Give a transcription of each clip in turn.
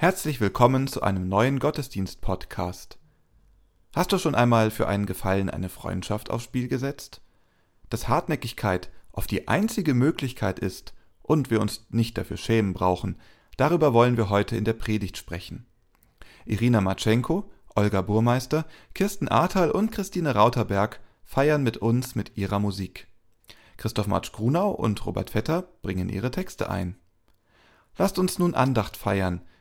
Herzlich willkommen zu einem neuen Gottesdienst-Podcast. Hast du schon einmal für einen Gefallen eine Freundschaft aufs Spiel gesetzt? Dass Hartnäckigkeit oft die einzige Möglichkeit ist und wir uns nicht dafür schämen brauchen, darüber wollen wir heute in der Predigt sprechen. Irina Matschenko, Olga Burmeister, Kirsten Ahrtal und Christine Rauterberg feiern mit uns mit ihrer Musik. Christoph Matsch-Grunau und Robert Vetter bringen ihre Texte ein. Lasst uns nun Andacht feiern,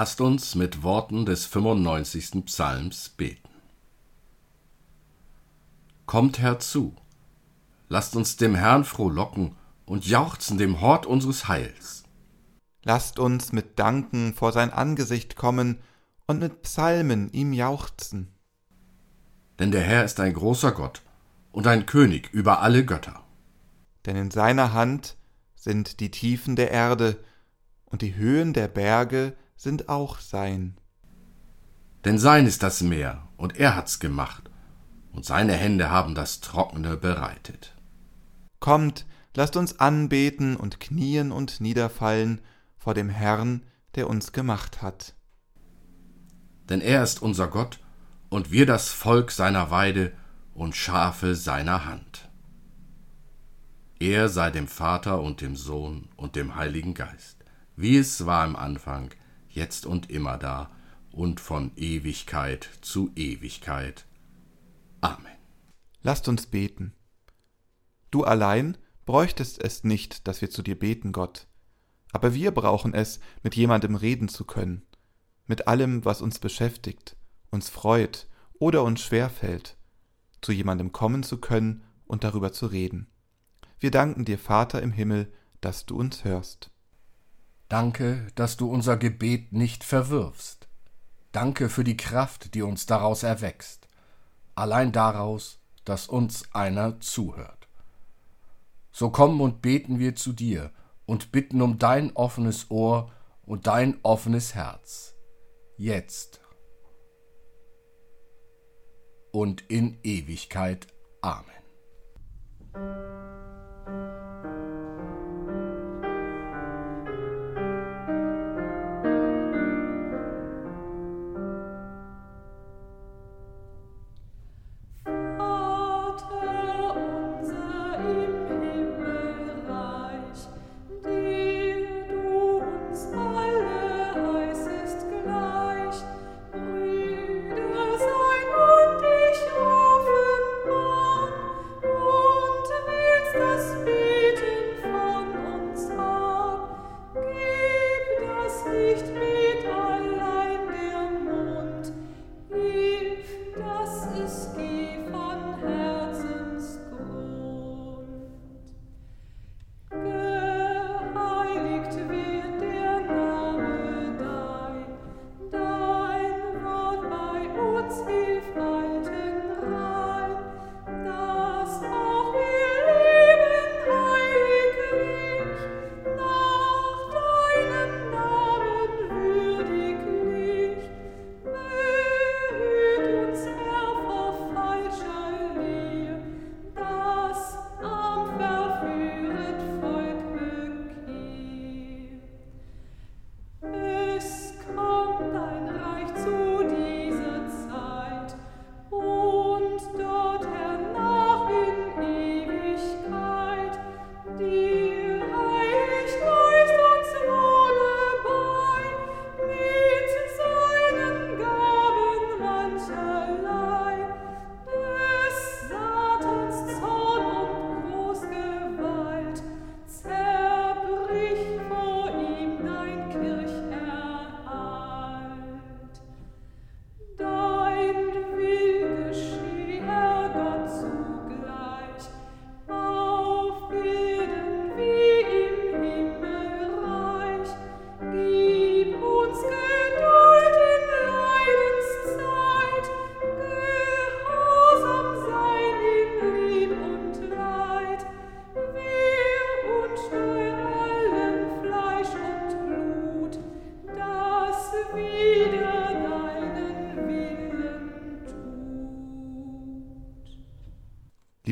Lasst uns mit Worten des 95. Psalms beten. Kommt herzu, lasst uns dem Herrn frohlocken und jauchzen dem Hort unseres Heils. Lasst uns mit Danken vor sein Angesicht kommen und mit Psalmen ihm jauchzen. Denn der Herr ist ein großer Gott und ein König über alle Götter. Denn in seiner Hand sind die Tiefen der Erde und die Höhen der Berge sind auch sein. Denn sein ist das Meer, und er hat's gemacht, und seine Hände haben das Trockene bereitet. Kommt, lasst uns anbeten und knien und niederfallen vor dem Herrn, der uns gemacht hat. Denn er ist unser Gott, und wir das Volk seiner Weide und Schafe seiner Hand. Er sei dem Vater und dem Sohn und dem Heiligen Geist, wie es war im Anfang, jetzt und immer da und von Ewigkeit zu Ewigkeit. Amen. Lasst uns beten. Du allein bräuchtest es nicht, dass wir zu dir beten, Gott, aber wir brauchen es, mit jemandem reden zu können, mit allem, was uns beschäftigt, uns freut oder uns schwerfällt, zu jemandem kommen zu können und darüber zu reden. Wir danken dir, Vater im Himmel, dass du uns hörst. Danke, dass du unser Gebet nicht verwirfst. Danke für die Kraft, die uns daraus erwächst. Allein daraus, dass uns einer zuhört. So kommen und beten wir zu dir und bitten um dein offenes Ohr und dein offenes Herz. Jetzt und in Ewigkeit. Amen.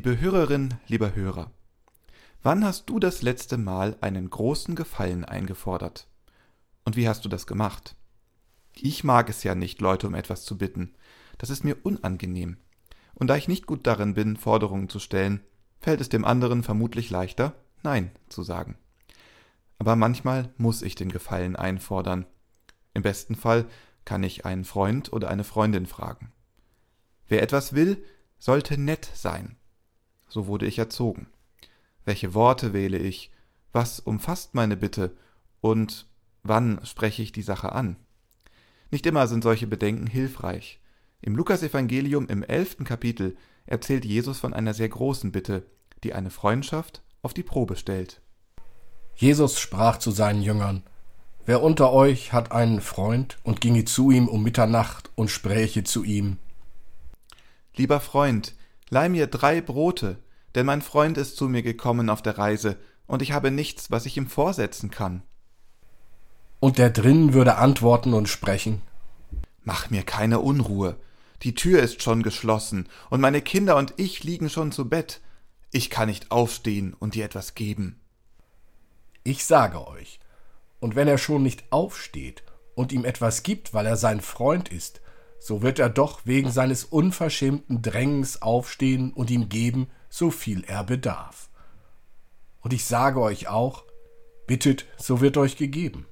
Liebe Hörerin, lieber Hörer, wann hast du das letzte Mal einen großen Gefallen eingefordert? Und wie hast du das gemacht? Ich mag es ja nicht, Leute um etwas zu bitten. Das ist mir unangenehm. Und da ich nicht gut darin bin, Forderungen zu stellen, fällt es dem anderen vermutlich leichter, Nein zu sagen. Aber manchmal muss ich den Gefallen einfordern. Im besten Fall kann ich einen Freund oder eine Freundin fragen. Wer etwas will, sollte nett sein. So wurde ich erzogen. Welche Worte wähle ich? Was umfasst meine Bitte? Und wann spreche ich die Sache an? Nicht immer sind solche Bedenken hilfreich. Im Lukasevangelium im elften Kapitel erzählt Jesus von einer sehr großen Bitte, die eine Freundschaft auf die Probe stellt. Jesus sprach zu seinen Jüngern, Wer unter euch hat einen Freund und ginge zu ihm um Mitternacht und spräche zu ihm, Lieber Freund, leih mir drei Brote, denn mein Freund ist zu mir gekommen auf der Reise, und ich habe nichts, was ich ihm vorsetzen kann. Und der drin würde antworten und sprechen, Mach mir keine Unruhe, die Tür ist schon geschlossen, und meine Kinder und ich liegen schon zu Bett. Ich kann nicht aufstehen und dir etwas geben. Ich sage euch, und wenn er schon nicht aufsteht und ihm etwas gibt, weil er sein Freund ist, so wird er doch wegen seines unverschämten Drängens aufstehen und ihm geben, so viel er bedarf. Und ich sage euch auch, bittet, so wird euch gegeben.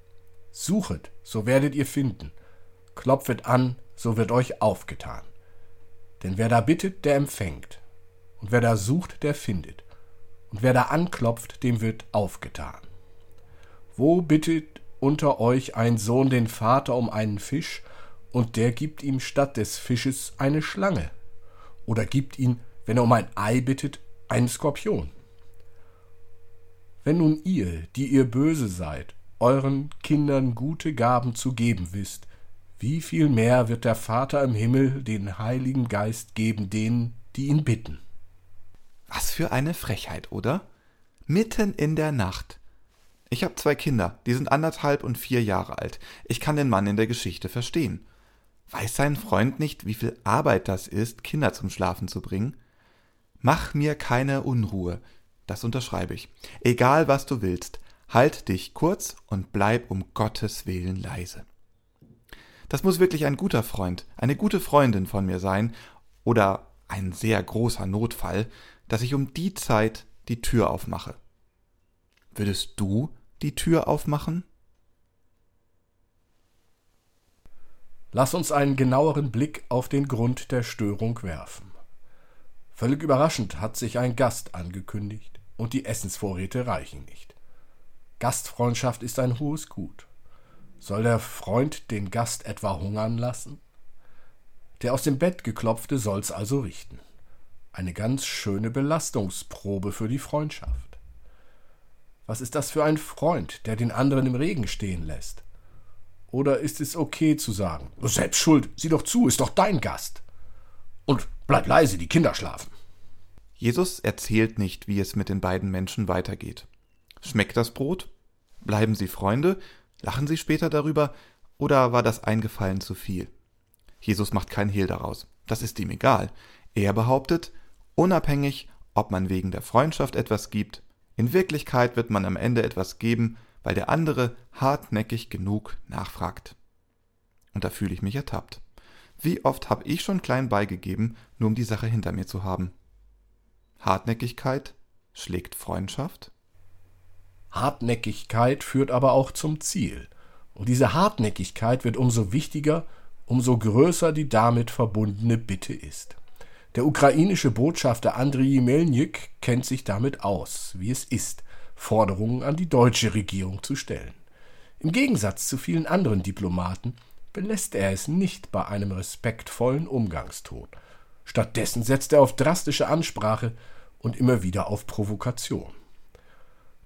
Suchet, so werdet ihr finden. Klopfet an, so wird euch aufgetan. Denn wer da bittet, der empfängt. Und wer da sucht, der findet. Und wer da anklopft, dem wird aufgetan. Wo bittet unter euch ein Sohn den Vater um einen Fisch, und der gibt ihm statt des Fisches eine Schlange? Oder gibt ihn, wenn er um ein Ei bittet, einen Skorpion? Wenn nun ihr, die ihr böse seid, euren Kindern gute Gaben zu geben wisst, wie viel mehr wird der Vater im Himmel den Heiligen Geist geben denen, die ihn bitten? Was für eine Frechheit, oder? Mitten in der Nacht. Ich habe zwei Kinder, die sind anderthalb und vier Jahre alt. Ich kann den Mann in der Geschichte verstehen. Weiß sein Freund nicht, wie viel Arbeit das ist, Kinder zum Schlafen zu bringen? Mach mir keine Unruhe, das unterschreibe ich. Egal was du willst, halt dich kurz und bleib um Gottes Willen leise. Das muss wirklich ein guter Freund, eine gute Freundin von mir sein oder ein sehr großer Notfall, dass ich um die Zeit die Tür aufmache. Würdest du die Tür aufmachen? Lass uns einen genaueren Blick auf den Grund der Störung werfen. Völlig überraschend hat sich ein Gast angekündigt und die Essensvorräte reichen nicht. Gastfreundschaft ist ein hohes Gut. Soll der Freund den Gast etwa hungern lassen? Der aus dem Bett geklopfte soll's also richten. Eine ganz schöne Belastungsprobe für die Freundschaft. Was ist das für ein Freund, der den anderen im Regen stehen lässt? Oder ist es okay zu sagen, selbst schuld, sieh doch zu, ist doch dein Gast. Und bleib leise, die Kinder schlafen. Jesus erzählt nicht, wie es mit den beiden Menschen weitergeht. Schmeckt das Brot? Bleiben sie Freunde? Lachen sie später darüber? Oder war das Eingefallen zu viel? Jesus macht kein Hehl daraus. Das ist ihm egal. Er behauptet, unabhängig, ob man wegen der Freundschaft etwas gibt, in Wirklichkeit wird man am Ende etwas geben, weil der andere hartnäckig genug nachfragt. Und da fühle ich mich ertappt. Wie oft habe ich schon klein beigegeben, nur um die Sache hinter mir zu haben? Hartnäckigkeit schlägt Freundschaft? Hartnäckigkeit führt aber auch zum Ziel. Und diese Hartnäckigkeit wird umso wichtiger, umso größer die damit verbundene Bitte ist. Der ukrainische Botschafter Andriy Melnyk kennt sich damit aus, wie es ist, Forderungen an die deutsche Regierung zu stellen. Im Gegensatz zu vielen anderen Diplomaten belässt er es nicht bei einem respektvollen Umgangston. Stattdessen setzt er auf drastische Ansprache und immer wieder auf Provokation.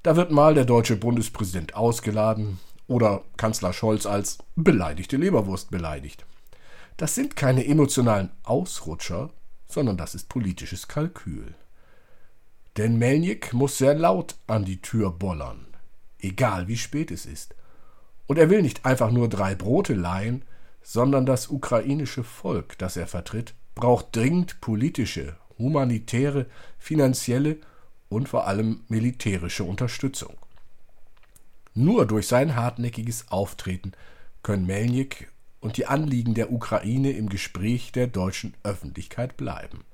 Da wird mal der deutsche Bundespräsident ausgeladen oder Kanzler Scholz als beleidigte Leberwurst beleidigt. Das sind keine emotionalen Ausrutscher, sondern das ist politisches Kalkül. Denn Melnik muss sehr laut an die Tür bollern, egal wie spät es ist. Und er will nicht einfach nur drei Brote leihen, sondern das ukrainische Volk, das er vertritt, braucht dringend politische, humanitäre, finanzielle und vor allem militärische Unterstützung. Nur durch sein hartnäckiges Auftreten können Melnik und die Anliegen der Ukraine im Gespräch der deutschen Öffentlichkeit bleiben.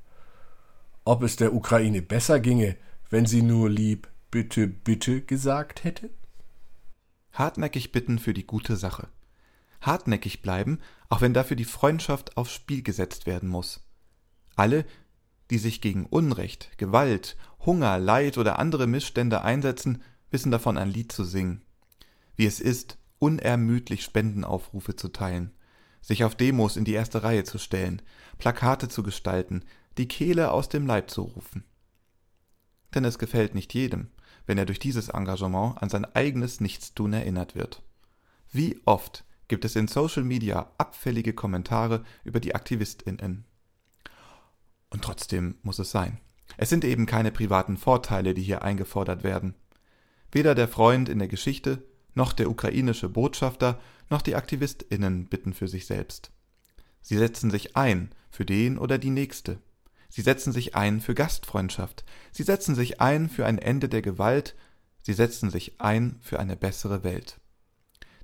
Ob es der Ukraine besser ginge, wenn sie nur lieb bitte, bitte gesagt hätte? Hartnäckig bitten für die gute Sache. Hartnäckig bleiben, auch wenn dafür die Freundschaft aufs Spiel gesetzt werden muss. Alle, die sich gegen Unrecht, Gewalt, Hunger, Leid oder andere Missstände einsetzen, wissen davon ein Lied zu singen. Wie es ist, unermüdlich Spendenaufrufe zu teilen, sich auf Demos in die erste Reihe zu stellen, Plakate zu gestalten, die Kehle aus dem Leib zu rufen. Denn es gefällt nicht jedem, wenn er durch dieses Engagement an sein eigenes Nichtstun erinnert wird. Wie oft gibt es in Social Media abfällige Kommentare über die AktivistInnen. Und trotzdem muss es sein. Es sind eben keine privaten Vorteile, die hier eingefordert werden. Weder der Freund in der Geschichte, noch der ukrainische Botschafter, noch die AktivistInnen bitten für sich selbst. Sie setzen sich ein für den oder die Nächste. Sie setzen sich ein für Gastfreundschaft. Sie setzen sich ein für ein Ende der Gewalt. Sie setzen sich ein für eine bessere Welt.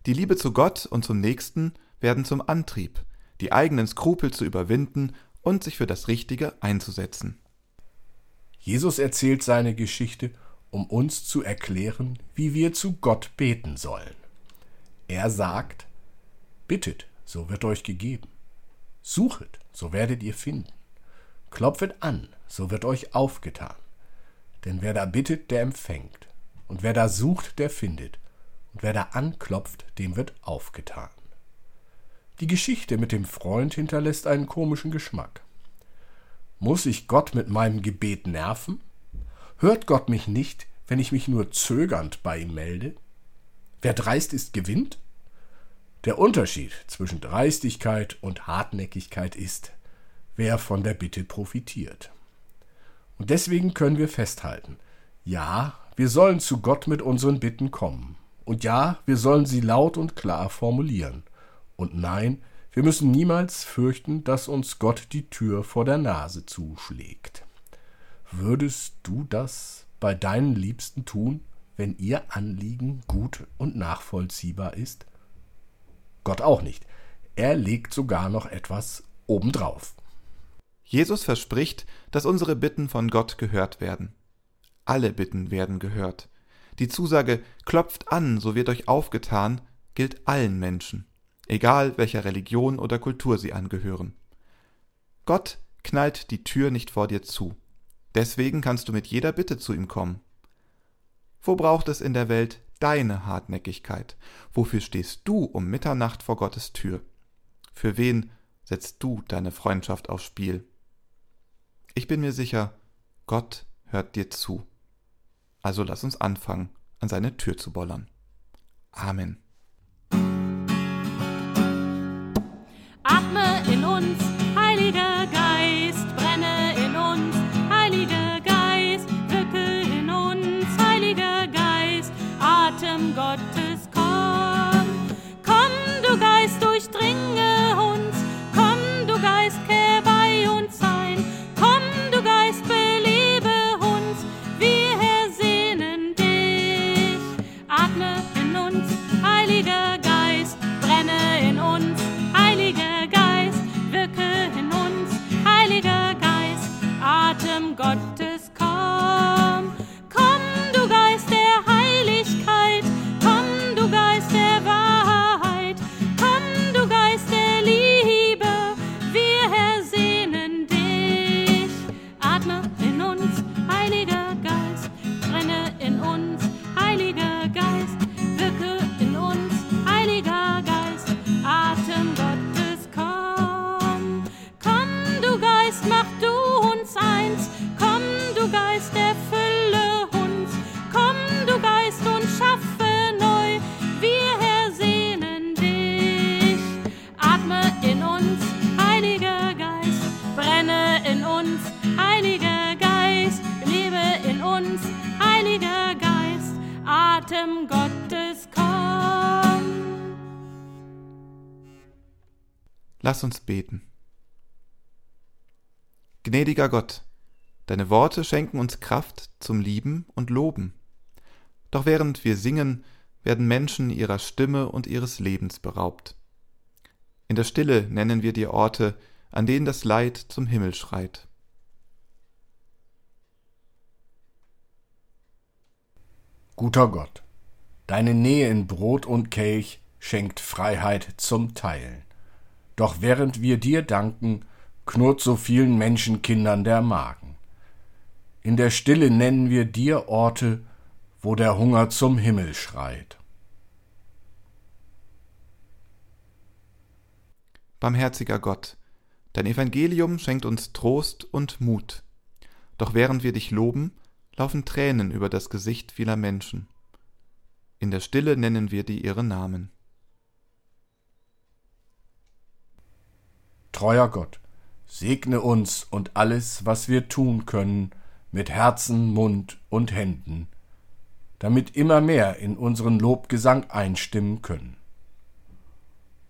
Die Liebe zu Gott und zum Nächsten werden zum Antrieb, die eigenen Skrupel zu überwinden und sich für das Richtige einzusetzen. Jesus erzählt seine Geschichte, um uns zu erklären, wie wir zu Gott beten sollen. Er sagt, Bittet, so wird euch gegeben. Suchet, so werdet ihr finden. Klopfet an, so wird euch aufgetan. Denn wer da bittet, der empfängt. Und wer da sucht, der findet und wer da anklopft, dem wird aufgetan. Die Geschichte mit dem Freund hinterlässt einen komischen Geschmack. Muss ich Gott mit meinem Gebet nerven? Hört Gott mich nicht, wenn ich mich nur zögernd bei ihm melde? Wer dreist ist, gewinnt? Der Unterschied zwischen Dreistigkeit und Hartnäckigkeit ist, wer von der Bitte profitiert. Und deswegen können wir festhalten, ja, wir sollen zu Gott mit unseren Bitten kommen, und ja, wir sollen sie laut und klar formulieren. Und nein, wir müssen niemals fürchten, dass uns Gott die Tür vor der Nase zuschlägt. Würdest du das bei deinen Liebsten tun, wenn ihr Anliegen gut und nachvollziehbar ist? Gott auch nicht. Er legt sogar noch etwas obendrauf. Jesus verspricht, dass unsere Bitten von Gott gehört werden. Alle Bitten werden gehört. Die Zusage klopft an, so wird euch aufgetan, gilt allen Menschen, egal welcher Religion oder Kultur sie angehören. Gott knallt die Tür nicht vor dir zu. Deswegen kannst du mit jeder Bitte zu ihm kommen. Wo braucht es in der Welt deine Hartnäckigkeit? Wofür stehst du um Mitternacht vor Gottes Tür? Für wen setzt du deine Freundschaft aufs Spiel? Ich bin mir sicher, Gott hört dir zu. Also lass uns anfangen, an seine Tür zu bollern. Amen. Atme in uns, Lass uns beten. Gnädiger Gott, Deine Worte schenken uns Kraft zum Lieben und Loben. Doch während wir singen, werden Menschen ihrer Stimme und ihres Lebens beraubt. In der Stille nennen wir dir Orte, an denen das Leid zum Himmel schreit. Guter Gott, deine Nähe in Brot und Kelch schenkt Freiheit zum Teilen. Doch während wir dir danken, knurrt so vielen Menschenkindern der Magen. In der Stille nennen wir dir Orte, wo der Hunger zum Himmel schreit. Barmherziger Gott, dein Evangelium schenkt uns Trost und Mut. Doch während wir dich loben, laufen Tränen über das Gesicht vieler Menschen. In der Stille nennen wir dir ihre Namen. Treuer Gott, segne uns und alles, was wir tun können, mit Herzen, Mund und Händen, damit immer mehr in unseren Lobgesang einstimmen können.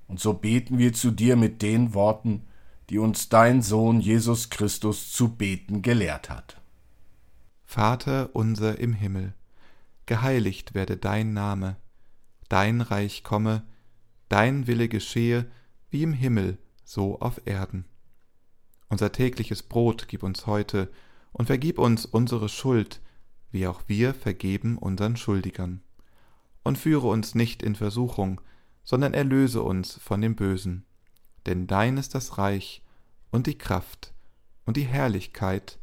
Und so beten wir zu dir mit den Worten, die uns dein Sohn Jesus Christus zu beten gelehrt hat. Vater unser im Himmel, geheiligt werde dein Name, dein Reich komme, dein Wille geschehe, wie im Himmel, so auf Erden. Unser tägliches Brot gib uns heute und vergib uns unsere Schuld, wie auch wir vergeben unseren Schuldigern. Und führe uns nicht in Versuchung, sondern erlöse uns von dem Bösen. Denn dein ist das Reich und die Kraft und die Herrlichkeit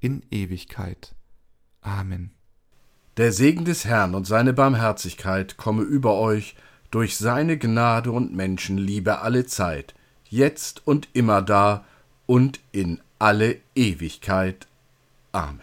in Ewigkeit. Amen. Der Segen des Herrn und seine Barmherzigkeit komme über euch durch seine Gnade und Menschenliebe alle Zeit, jetzt und immer da und in alle Ewigkeit. Amen.